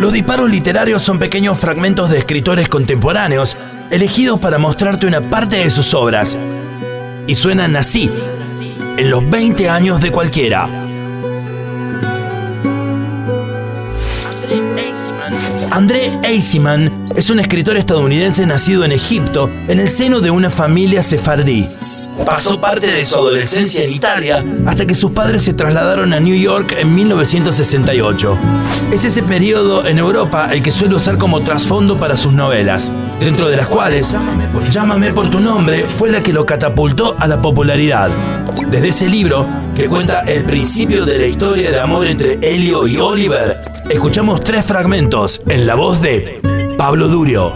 Los disparos literarios son pequeños fragmentos de escritores contemporáneos, elegidos para mostrarte una parte de sus obras. Y suenan así, en los 20 años de cualquiera. André Eisiman es un escritor estadounidense nacido en Egipto en el seno de una familia sefardí. Pasó parte de su adolescencia en Italia hasta que sus padres se trasladaron a New York en 1968. Es ese periodo en Europa el que suele usar como trasfondo para sus novelas, dentro de las cuales Llámame por tu nombre fue la que lo catapultó a la popularidad. Desde ese libro, que cuenta el principio de la historia de amor entre Helio y Oliver, escuchamos tres fragmentos en la voz de Pablo Durio.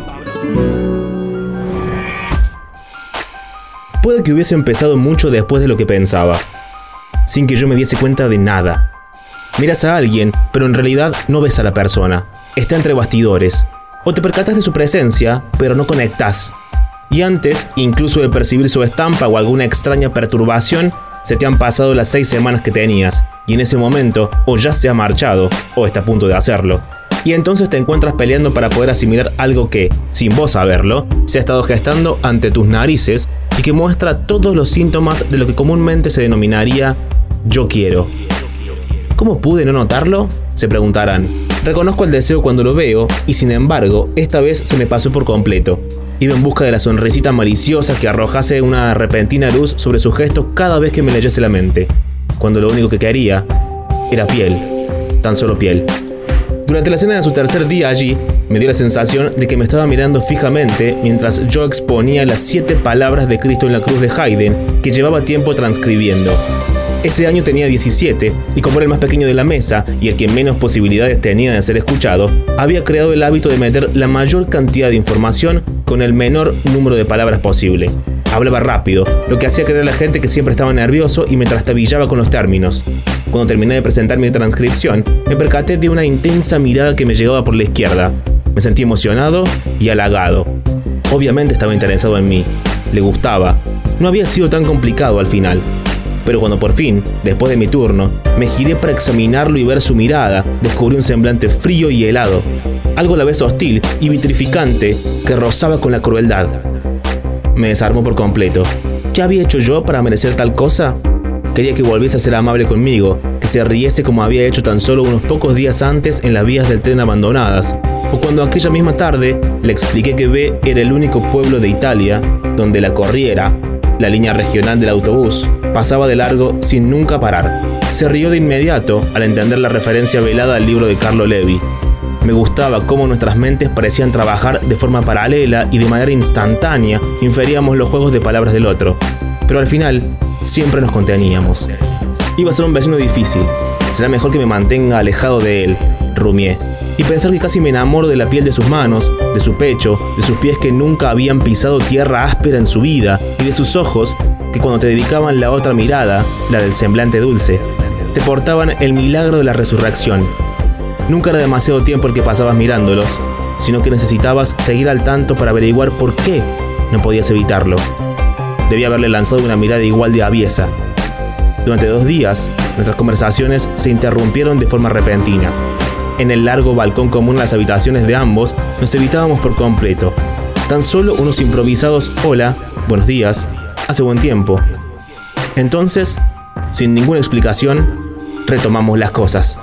Puede que hubiese empezado mucho después de lo que pensaba, sin que yo me diese cuenta de nada. Miras a alguien, pero en realidad no ves a la persona. Está entre bastidores. O te percatas de su presencia, pero no conectas. Y antes, incluso de percibir su estampa o alguna extraña perturbación, se te han pasado las seis semanas que tenías, y en ese momento o ya se ha marchado, o está a punto de hacerlo y entonces te encuentras peleando para poder asimilar algo que, sin vos saberlo, se ha estado gestando ante tus narices y que muestra todos los síntomas de lo que comúnmente se denominaría yo quiero. ¿Cómo pude no notarlo? Se preguntarán. Reconozco el deseo cuando lo veo y sin embargo, esta vez se me pasó por completo. Iba en busca de la sonrisita maliciosa que arrojase una repentina luz sobre su gesto cada vez que me leyese la mente, cuando lo único que quería era piel, tan solo piel. Durante la cena de su tercer día allí, me dio la sensación de que me estaba mirando fijamente mientras yo exponía las siete palabras de Cristo en la cruz de Haydn que llevaba tiempo transcribiendo. Ese año tenía 17 y como era el más pequeño de la mesa y el que menos posibilidades tenía de ser escuchado, había creado el hábito de meter la mayor cantidad de información con el menor número de palabras posible. Hablaba rápido, lo que hacía creer a la gente que siempre estaba nervioso y me trastabillaba con los términos. Cuando terminé de presentar mi transcripción, me percaté de una intensa mirada que me llegaba por la izquierda. Me sentí emocionado y halagado. Obviamente estaba interesado en mí. Le gustaba. No había sido tan complicado al final. Pero cuando por fin, después de mi turno, me giré para examinarlo y ver su mirada, descubrí un semblante frío y helado, algo a la vez hostil y vitrificante que rozaba con la crueldad me desarmó por completo. ¿Qué había hecho yo para merecer tal cosa? Quería que volviese a ser amable conmigo, que se riese como había hecho tan solo unos pocos días antes en las vías del tren abandonadas, o cuando aquella misma tarde le expliqué que B era el único pueblo de Italia donde la corriera, la línea regional del autobús, pasaba de largo sin nunca parar. Se rió de inmediato al entender la referencia velada al libro de Carlo Levi, me gustaba cómo nuestras mentes parecían trabajar de forma paralela y de manera instantánea inferíamos los juegos de palabras del otro. Pero al final, siempre nos conteníamos. Iba a ser un vecino difícil. Será mejor que me mantenga alejado de él, rumié. Y pensar que casi me enamoro de la piel de sus manos, de su pecho, de sus pies que nunca habían pisado tierra áspera en su vida, y de sus ojos que cuando te dedicaban la otra mirada, la del semblante dulce, te portaban el milagro de la resurrección, Nunca era demasiado tiempo el que pasabas mirándolos, sino que necesitabas seguir al tanto para averiguar por qué no podías evitarlo. Debía haberle lanzado una mirada igual de aviesa. Durante dos días, nuestras conversaciones se interrumpieron de forma repentina. En el largo balcón común las habitaciones de ambos nos evitábamos por completo. Tan solo unos improvisados hola, buenos días, hace buen tiempo. Entonces, sin ninguna explicación, retomamos las cosas.